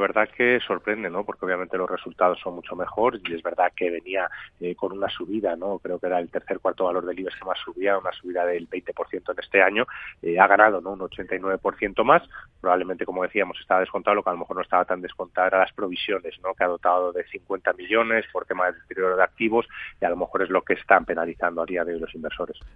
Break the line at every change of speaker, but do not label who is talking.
verdad que sorprende, ¿no? Porque obviamente los resultados son mucho mejor y es verdad que venía eh, con una subida, ¿no? Creo que era el tercer cuarto valor del IBEX que más subía, una subida del 20% en este año. Eh, ha ganado, ¿no? Un 89% más. Probablemente, como decíamos, estaba descontado, lo que a lo mejor no estaba tan descontado era las provisiones, ¿no? Que ha dotado de 50 millones por tema de deterioro de activos y a lo mejor es lo que están penalizando a día de hoy los inversores.